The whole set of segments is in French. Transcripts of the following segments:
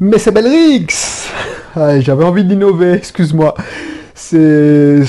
Mais c'est Belrix ah, J'avais envie d'innover, excuse-moi. C'est...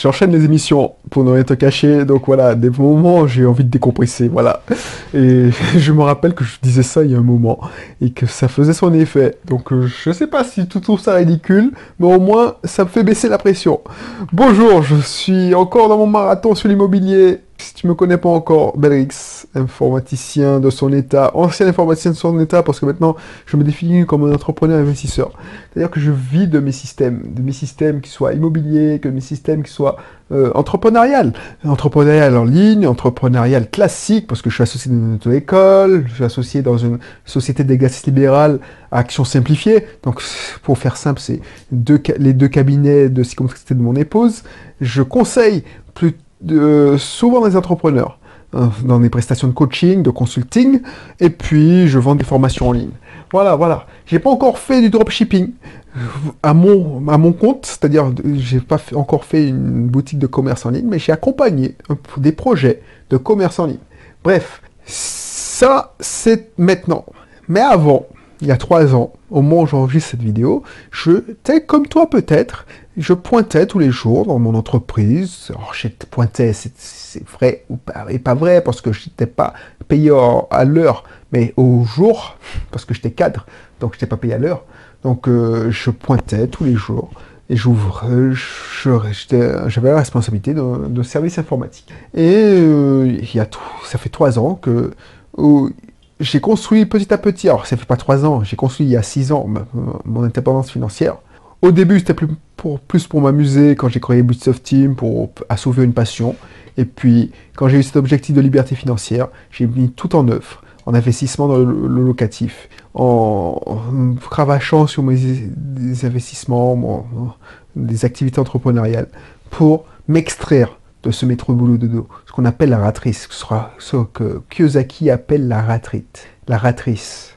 J'enchaîne les émissions pour ne rien te cacher, donc voilà, des moments j'ai envie de décompresser, voilà. Et je me rappelle que je disais ça il y a un moment, et que ça faisait son effet. Donc euh, je sais pas si tu trouves ça ridicule, mais au moins ça me fait baisser la pression. Bonjour, je suis encore dans mon marathon sur l'immobilier, si tu me connais pas encore, Belrix, informaticien de son état, ancien informaticien de son état, parce que maintenant je me définis comme un entrepreneur investisseur. C'est-à-dire que je vis de mes systèmes, de mes systèmes qui soient immobiliers, que mes systèmes qui soient euh, entrepreneurial. Entrepreneurial en ligne, entrepreneurial classique, parce que je suis associé dans une auto-école, je suis associé dans une société d'exercice libéral à action simplifiée. Donc, pour faire simple, c'est deux, les deux cabinets de psychomotricité de mon épouse. Je conseille plus de, souvent des entrepreneurs euh, dans des prestations de coaching, de consulting, et puis je vends des formations en ligne. Voilà, voilà. J'ai pas encore fait du dropshipping euh, à mon, à mon compte, c'est-à-dire j'ai pas encore fait une boutique de commerce en ligne, mais j'ai accompagné des projets de commerce en ligne. Bref, ça c'est maintenant. Mais avant, il y a trois ans, au moment où j'enregistre cette vidéo, je, tel comme toi peut-être, je pointais tous les jours dans mon entreprise. Alors, je pointais, c'est vrai ou pas, et pas vrai, parce que je n'étais pas payé à l'heure, mais au jour, parce que j'étais cadre, donc je n'étais pas payé à l'heure. Donc, euh, je pointais tous les jours et j'ouvrais, j'avais la responsabilité de, service informatique. Et euh, y a tout, ça fait trois ans que j'ai construit petit à petit, alors ça fait pas trois ans, j'ai construit il y a six ans mon indépendance financière. Au début, c'était plus pour, m'amuser quand j'ai créé Bootsoft Team, pour assouver une passion. Et puis, quand j'ai eu cet objectif de liberté financière, j'ai mis tout en œuvre, en investissement dans le, locatif, en, cravachant sur mes investissements, des activités entrepreneuriales, pour m'extraire de ce métro boulot de dos, ce qu'on appelle la ratrice, ce que Kiyosaki appelle la ratrite, la ratrice.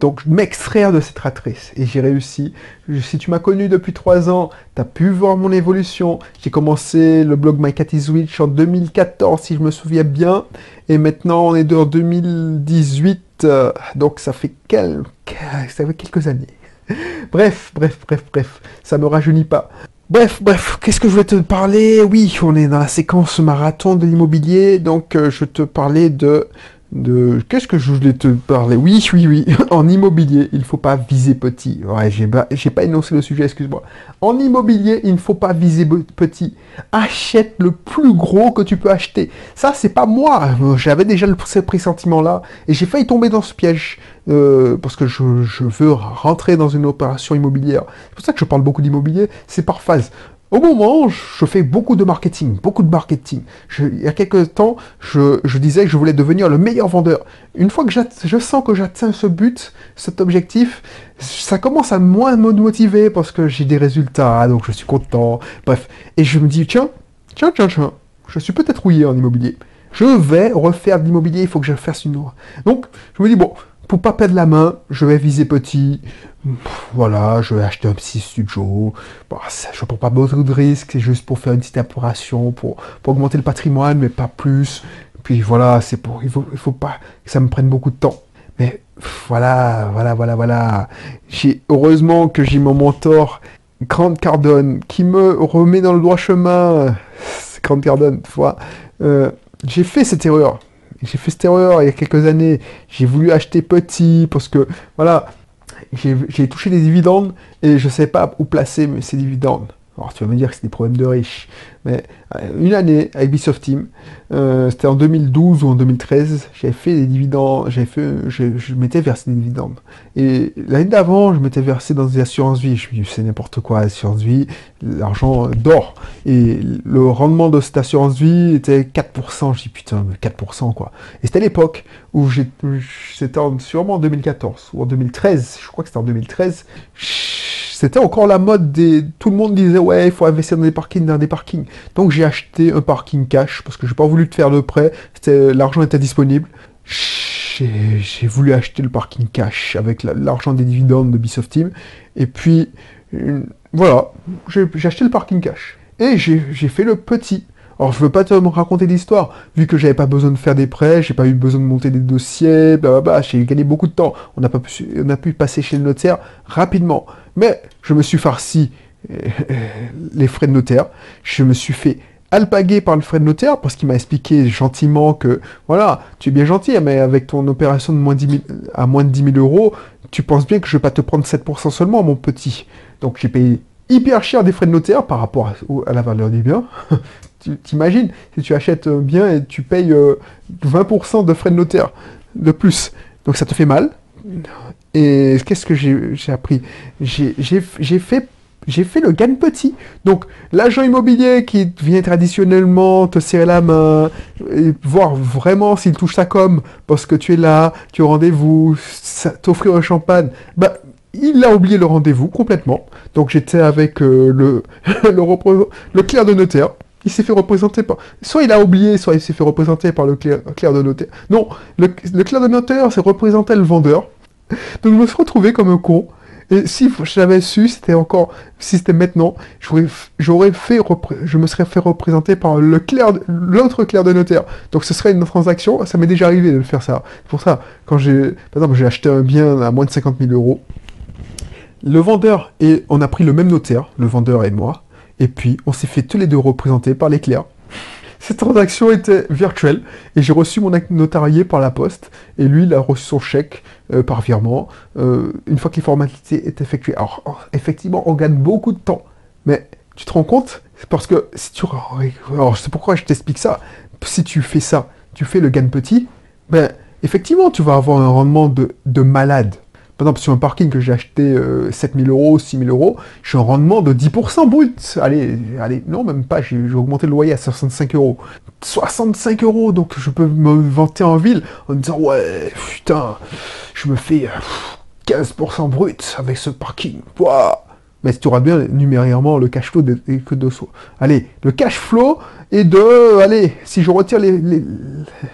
Donc m'extraire de cette ratrice. Et j'ai réussi. Si tu m'as connu depuis trois ans, tu as pu voir mon évolution. J'ai commencé le blog My Cat is Witch en 2014, si je me souviens bien. Et maintenant, on est en 2018. Euh, donc ça fait, quelques, années. bref, bref, bref, bref. Ça me rajeunit pas. Bref, bref, qu'est-ce que je voulais te parler? Oui, on est dans la séquence marathon de l'immobilier, donc euh, je te parlais de de qu'est-ce que je voulais te parler? Oui, oui, oui. en immobilier, il faut pas viser petit. Ouais, j'ai pas, pas énoncé le sujet, excuse-moi. En immobilier, il ne faut pas viser petit. Achète le plus gros que tu peux acheter. Ça, c'est pas moi. J'avais déjà ce pressentiment-là et j'ai failli tomber dans ce piège euh, parce que je, veux rentrer dans une opération immobilière. C'est pour ça que je parle beaucoup d'immobilier. C'est par phase. Au moment, je fais beaucoup de marketing, beaucoup de marketing. il y a quelques temps, je, disais que je voulais devenir le meilleur vendeur. Une fois que je sens que j'atteins ce but, cet objectif, ça commence à moins me motiver parce que j'ai des résultats, donc je suis content. Bref, et je me dis, tiens, tiens, tiens, tiens, je suis peut-être rouillé en immobilier. Je vais refaire de l'immobilier, il faut que je fasse une. Donc, je me dis, bon, pour pas perdre la main, je vais viser petit. Voilà, je vais acheter un petit studio. Bon, je ne prends pas beaucoup de risques, c'est juste pour faire une petite opération, pour, augmenter le patrimoine, mais pas plus. Puis voilà, c'est pour. Il faut, faut pas que ça me prenne beaucoup de temps. Mais voilà, voilà, voilà, voilà. J'ai heureusement que j'ai mon mentor, Grant Cardone, qui me remet dans le droit chemin. Grant Cardone, tu vois. Euh, j'ai fait cette erreur. J'ai fait cette erreur il y a quelques années. J'ai voulu acheter petit parce que, voilà, j'ai touché des dividendes et je ne sais pas où placer ces dividendes. Alors tu vas me dire que c'est des problèmes de riches, mais euh, une année avec Ubisoft Team, euh, c'était en 2012 ou en 2013, j'avais fait des dividendes, j'avais fait, je, m'étais versé des dividendes. Et l'année d'avant, je m'étais versé dans des assurances vie. Je me dis, c'est n'importe quoi, assurance vie, l'argent dort. Et le rendement de cette assurance vie était 4%. Je dis, putain, 4% quoi. Et c'était l'époque où c'était sûrement en 2014 ou en 2013, je crois que c'était en 2013 c'était encore la mode des. Tout le monde disait ouais, il faut investir dans des parkings, dans des parkings. Donc j'ai acheté un parking cash parce que j'ai pas voulu te faire de prêt. L'argent était disponible. J'ai voulu acheter le parking cash avec l'argent des dividendes de Ubisoft Team. Et puis voilà, j'ai acheté le parking cash. Et j'ai fait le petit. Alors, je veux pas te raconter l'histoire, vu que j'avais pas besoin de faire des prêts, j'ai pas eu besoin de monter des dossiers, blablabla, j'ai gagné beaucoup de temps. On a, pas pu, passer chez le notaire rapidement. Mais je me suis farci euh, les frais de notaire. Je me suis fait alpaguer par le frais de notaire parce qu'il m'a expliqué gentiment que voilà, tu es bien gentil, mais avec ton opération de moins 10 000, à moins de 10 000 euros, tu penses bien que je vais pas te prendre 7% seulement, mon petit. Donc j'ai payé hyper cher des frais de notaire par rapport à, la valeur du bien. t'imagines, si tu achètes un bien et tu payes 20% euh, de frais de notaire de plus. Donc ça te fait mal. Et qu'est-ce que j'ai appris? J'ai fait fait le gagne petit. Donc, l'agent immobilier qui vient traditionnellement te serrer la main, voir vraiment s'il touche sa com, parce que tu es là, tu as rendez-vous, t'offrir un champagne, bah, il a oublié le rendez-vous complètement. Donc, j'étais avec euh, le, le, le clerc de notaire. Il s'est fait représenter par... Soit il a oublié, soit il s'est fait représenter par le clerc, de notaire. Non, le, le clerc de notaire, c'est représenter le vendeur. Donc, je me suis retrouvé comme un con. Et si j'avais su, c'était encore, si c'était maintenant, j'aurais fait, je me serais fait représenter par le clerc, l'autre clerc de notaire. Donc ce serait une transaction, ça m'est déjà arrivé de faire ça. C'est pour ça, quand j'ai, par exemple, j'ai acheté un bien à moins de 50 000 euros, le vendeur et on a pris le même notaire, le vendeur et moi, et puis on s'est fait tous les deux représenter par clercs. Cette transaction était virtuelle et j'ai reçu mon acte notarié par la poste et lui, il a reçu son chèque euh, par virement euh, une fois que les formalités étaient effectuées. Alors, effectivement, on gagne beaucoup de temps, mais tu te rends compte? Parce que si tu... Alors, c'est pourquoi je t'explique ça? Si tu fais ça, tu fais le gain petit, ben, effectivement, tu vas avoir un rendement de, de malade. Par exemple, sur un parking que j'ai acheté 7000 euh, euros, 6000 euros, j'ai un rendement de 10% brut. Allez, allez, non, même pas, j'ai augmenté le loyer à 65 euros. 65 euros, donc je peux me vanter en ville en disant, ouais, putain, je me fais 15% brut avec ce parking. Mais si tu auras bien numérairement le cash flow de, que de Allez, le cash flow est de, allez, si je retire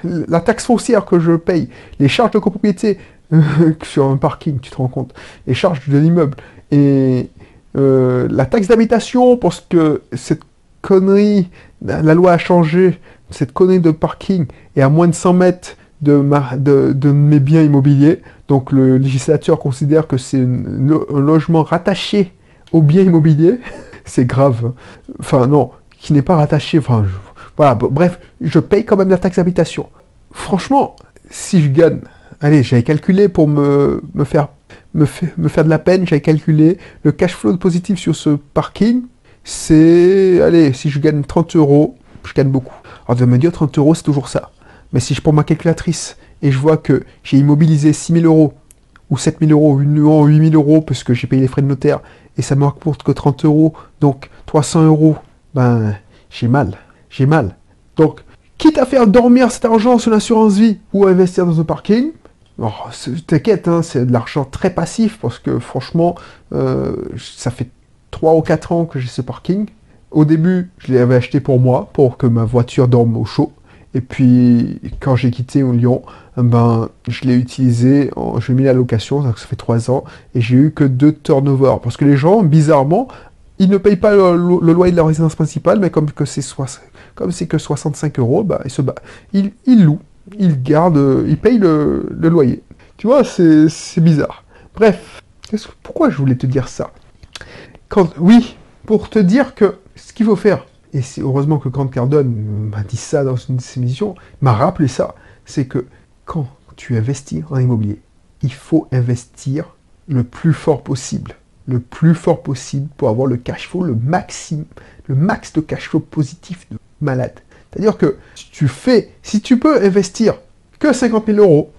la taxe foncière que je paye, les charges de copropriété, sur un parking, tu te rends compte, et charge de l'immeuble. Et euh, la taxe d'habitation, parce que cette connerie, la loi a changé, cette connerie de parking est à moins de 100 mètres de, de, mes biens immobiliers. Donc le législateur considère que c'est un logement rattaché au bien immobilier. c'est grave. Enfin non, qui n'est pas rattaché. Enfin, voilà, bref, je paye quand même la taxe d'habitation. Franchement, si je gagne allez, j'avais calculé pour me, faire, me, me faire de la peine, j'avais calculé le cash flow positif sur ce parking, c'est, allez, si je gagne 30 euros, je gagne beaucoup. Alors, de me dire 30 euros, c'est toujours ça. Mais si je prends ma calculatrice et je vois que j'ai immobilisé 6 000 euros, ou 7 000 euros, ou 8 000 euros, parce que j'ai payé les frais de notaire, et ça me rapporte que 30 euros, donc 300 euros, ben, j'ai mal. J'ai mal. Donc, quitte à faire dormir cet argent sur l'assurance vie ou investir dans un parking, Oh, t'inquiète, hein, c'est de l'argent très passif parce que franchement, euh, ça fait 3 ou 4 ans que j'ai ce parking. Au début, je l'avais acheté pour moi, pour que ma voiture dorme au chaud. Et puis, quand j'ai quitté Lyon, ben, je l'ai utilisé, je l'ai mis la location, donc ça fait 3 ans, et j'ai eu que 2 turnovers. Parce que les gens, bizarrement, ils ne payent pas le, loyer de la résidence principale, mais comme c'est que 65 euros, ben, ils, se, ils louent il garde, il paye le, loyer. Tu vois, c'est bizarre. Bref, pourquoi je voulais te dire ça? Quand, Oui, pour te dire que ce qu'il faut faire, et c'est heureusement que Grant Cardone m'a dit ça dans une de ses émissions, m'a rappelé ça, c'est que quand tu investis en immobilier, il faut investir le plus fort possible. Le plus fort possible pour avoir le cash flow, le maximum, le max de cash flow positif de malade. C'est-à-dire que si tu fais, si tu peux investir que 50 000 euros,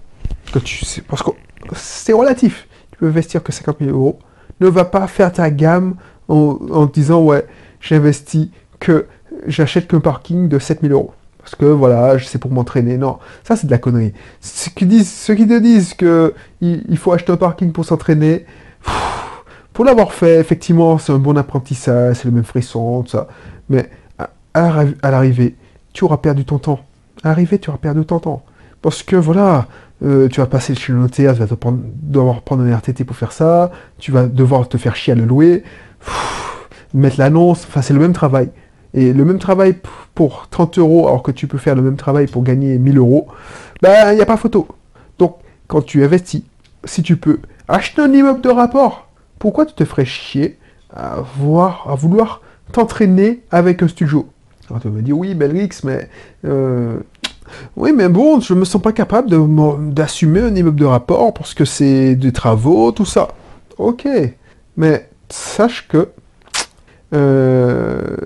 parce que c'est relatif, tu peux investir que 50 000 euros, ne va pas faire ta gamme en, disant ouais, j'investis que j'achète qu'un parking de 7 000 euros. Parce que voilà, c'est pour m'entraîner. Non, ça c'est de la connerie. Ceux qui, te disent que il, faut acheter un parking pour s'entraîner, pour l'avoir fait, effectivement, c'est un bon apprentissage, c'est le même frisson, tout ça. Mais à l'arrivée, tu auras perdu ton temps. Arrivé, tu auras perdu ton temps. Parce que voilà, euh, tu vas passer chez le notaire, tu vas te prendre, devoir prendre un RTT pour faire ça, tu vas devoir te faire chier à le louer, mettre l'annonce, enfin c'est le même travail. et le même travail pour 30 euros, alors que tu peux faire le même travail pour gagner 1000 euros, ben, il n'y a pas photo. Donc, quand tu investis, si tu peux acheter un immeuble de rapport, pourquoi tu te ferais chier à, voir, à vouloir t'entraîner avec un studio? Alors, tu me dire, oui, Belrix, mais... Euh, oui, mais bon, je me sens pas capable d'assumer un immeuble de rapport parce que c'est des travaux, tout ça. Ok, mais sache que euh,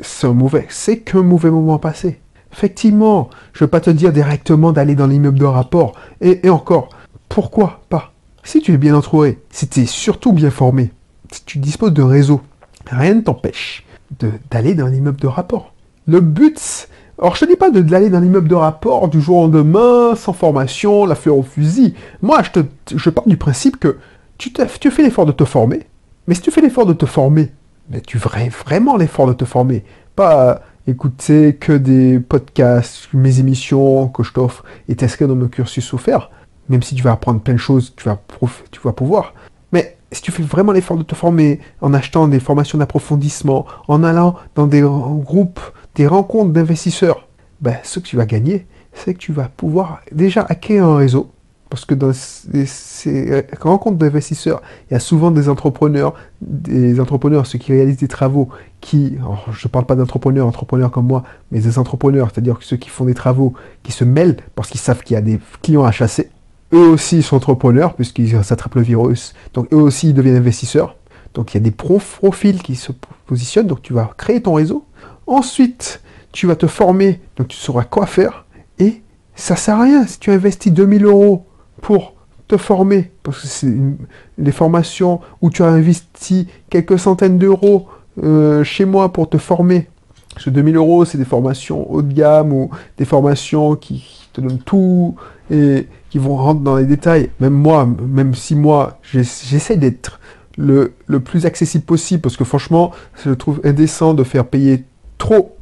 c'est un mauvais, c'est qu'un mauvais moment passé. Effectivement, je ne veux pas te dire directement d'aller dans l'immeuble de rapport. Et, encore, pourquoi pas? Si tu es bien entouré, si tu es surtout bien formé, si tu disposes de réseau, rien ne t'empêche d'aller dans l'immeuble de rapport. Le but, alors je ne dis pas d'aller dans l'immeuble de rapport du jour au lendemain, sans formation, la fleur au fusil. Moi, je, te, je pars du principe que tu, tu fais l'effort de te former, mais si tu fais l'effort de te former, mais tu ferais vraiment l'effort de te former. Pas écouter que des podcasts, mes émissions que je t'offre et t'inscrire dans mon cursus offert. Même si tu vas apprendre plein de choses, tu vas, tu vas pouvoir. Si tu fais vraiment l'effort de te former en achetant des formations d'approfondissement, en allant dans des groupes, des rencontres d'investisseurs, ben, ce que tu vas gagner, c'est que tu vas pouvoir déjà acquérir un réseau parce que dans ces, rencontres d'investisseurs, il y a souvent des entrepreneurs, des entrepreneurs, ceux qui réalisent des travaux, qui, je ne parle pas d'entrepreneurs, entrepreneurs comme moi, mais des entrepreneurs, c'est-à-dire ceux qui font des travaux, qui se mêlent parce qu'ils savent qu'il y a des clients à chasser. Eux aussi sont entrepreneurs puisqu'ils s'attrapent le virus. Donc eux aussi ils deviennent investisseurs. Donc il y a des profils qui se positionnent. Donc tu vas créer ton réseau. Ensuite, tu vas te former. Donc tu sauras quoi faire. Et ça sert à rien si tu investis 2000 euros pour te former, parce que c'est des formations où tu as investi quelques centaines d'euros euh, chez moi pour te former. Ce 2000 euros, c'est des formations haut de gamme ou des formations qui te donnent tout et qui vont rentrer dans les détails. Même moi, même si moi, j'essaie d'être le, le, plus accessible possible parce que franchement, je trouve indécent de faire payer trop.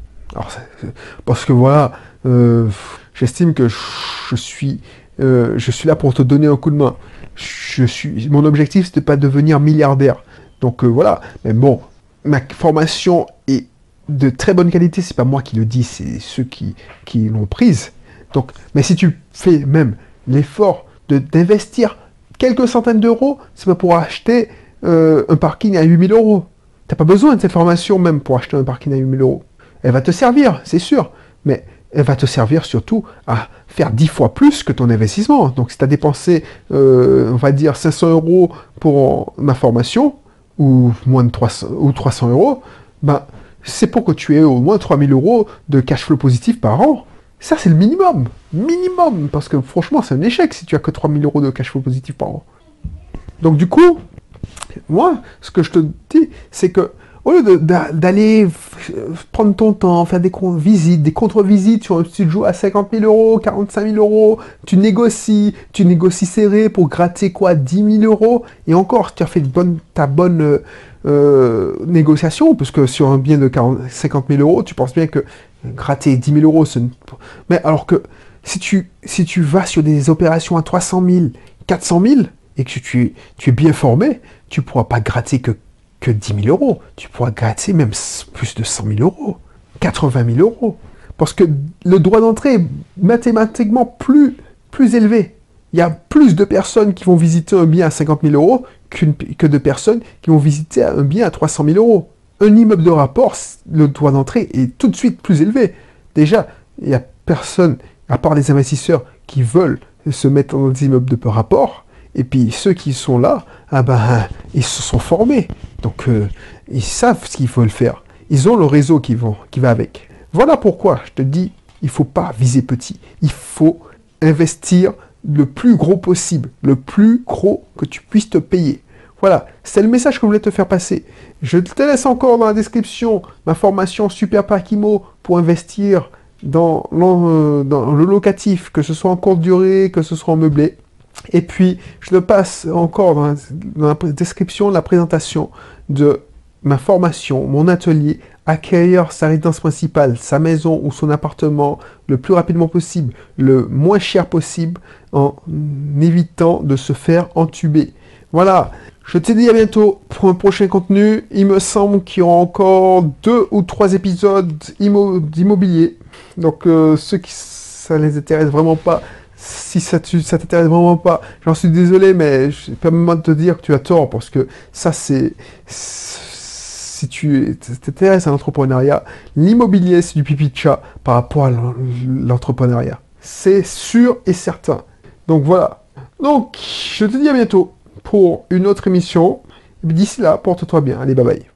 parce que voilà, euh, j'estime que je suis euh, je suis là pour te donner un coup de main. Je suis, mon objectif, c'est de pas devenir milliardaire. Donc euh, voilà. Mais bon, ma formation est de très bonne qualité. C'est pas moi qui le dis, c'est ceux qui, qui l'ont prise. Donc, mais si tu fais même l'effort d'investir quelques centaines d'euros, c'est pas pour acheter euh, un parking à 8000 euros. T'as pas besoin de cette formation même pour acheter un parking à 8000 euros. Elle va te servir, c'est sûr. Mais elle va te servir surtout à faire 10 fois plus que ton investissement. Donc si tu as dépensé, euh, on va dire, 500 euros pour ma formation, ou moins de 300, ou 300 euros, ben, c'est pour que tu aies au moins 3000 euros de cash flow positif par an. Ça, c'est le minimum. Minimum. Parce que franchement, c'est un échec si tu as que 3000 euros de cash flow positif par an. Donc du coup, moi, ce que je te dis, c'est que au lieu d'aller prendre ton temps, faire des visites, des contre-visites sur un studio à 50 000 euros, 45 000 euros, tu négocies, tu négocies serré pour gratter quoi 10 000 euros, et encore, tu as fait ta bonne euh, négociation, parce que sur un bien de 40, 50 000 euros, tu penses bien que gratter 10 000 euros, mais alors que si tu, si tu vas sur des opérations à 300 000, 400 000, et que tu, es bien formé, tu pourras pas gratter que que 10 000 euros. Tu pourras gratter même plus de 100 000 euros, 80 000 euros. Parce que le droit d'entrée est mathématiquement plus, plus élevé. Il y a plus de personnes qui vont visiter un bien à 50 000 euros que de personnes qui vont visiter un bien à 300 000 euros. Un immeuble de rapport, le droit d'entrée est tout de suite plus élevé. Déjà, il n'y a personne, à part les investisseurs, qui veulent se mettre dans des immeubles de rapport. Et puis ceux qui sont là, ah ben, ils se sont formés. Donc euh, ils savent ce qu'il faut le faire. Ils ont le réseau qui, vont, qui va avec. Voilà pourquoi je te dis, il ne faut pas viser petit. Il faut investir le plus gros possible, le plus gros que tu puisses te payer. Voilà, c'est le message que je voulais te faire passer. Je te laisse encore dans la description ma formation Super Parkimo pour investir dans, euh, dans le locatif, que ce soit en courte durée, que ce soit en meublé. Et puis, je le passe encore dans la, description, la présentation de ma formation, mon atelier, acquérir sa résidence principale, sa maison ou son appartement le plus rapidement possible, le moins cher possible, en évitant de se faire entuber. Voilà, Je te dis à bientôt pour un prochain contenu. Il me semble qu'il y aura encore deux ou trois épisodes d'immobilier. Donc euh, ceux qui ça les intéresse vraiment pas, si ça, ça t'intéresse vraiment pas, j'en suis désolé, mais je peux même te dire que tu as tort parce que ça c'est si tu t'intéresses à l'entrepreneuriat, l'immobilier c'est du pipi de chat par rapport à l'entrepreneuriat. C'est sûr et certain. Donc voilà. Donc je te dis à bientôt pour une autre émission. D'ici là, porte-toi bien. Allez, bye bye.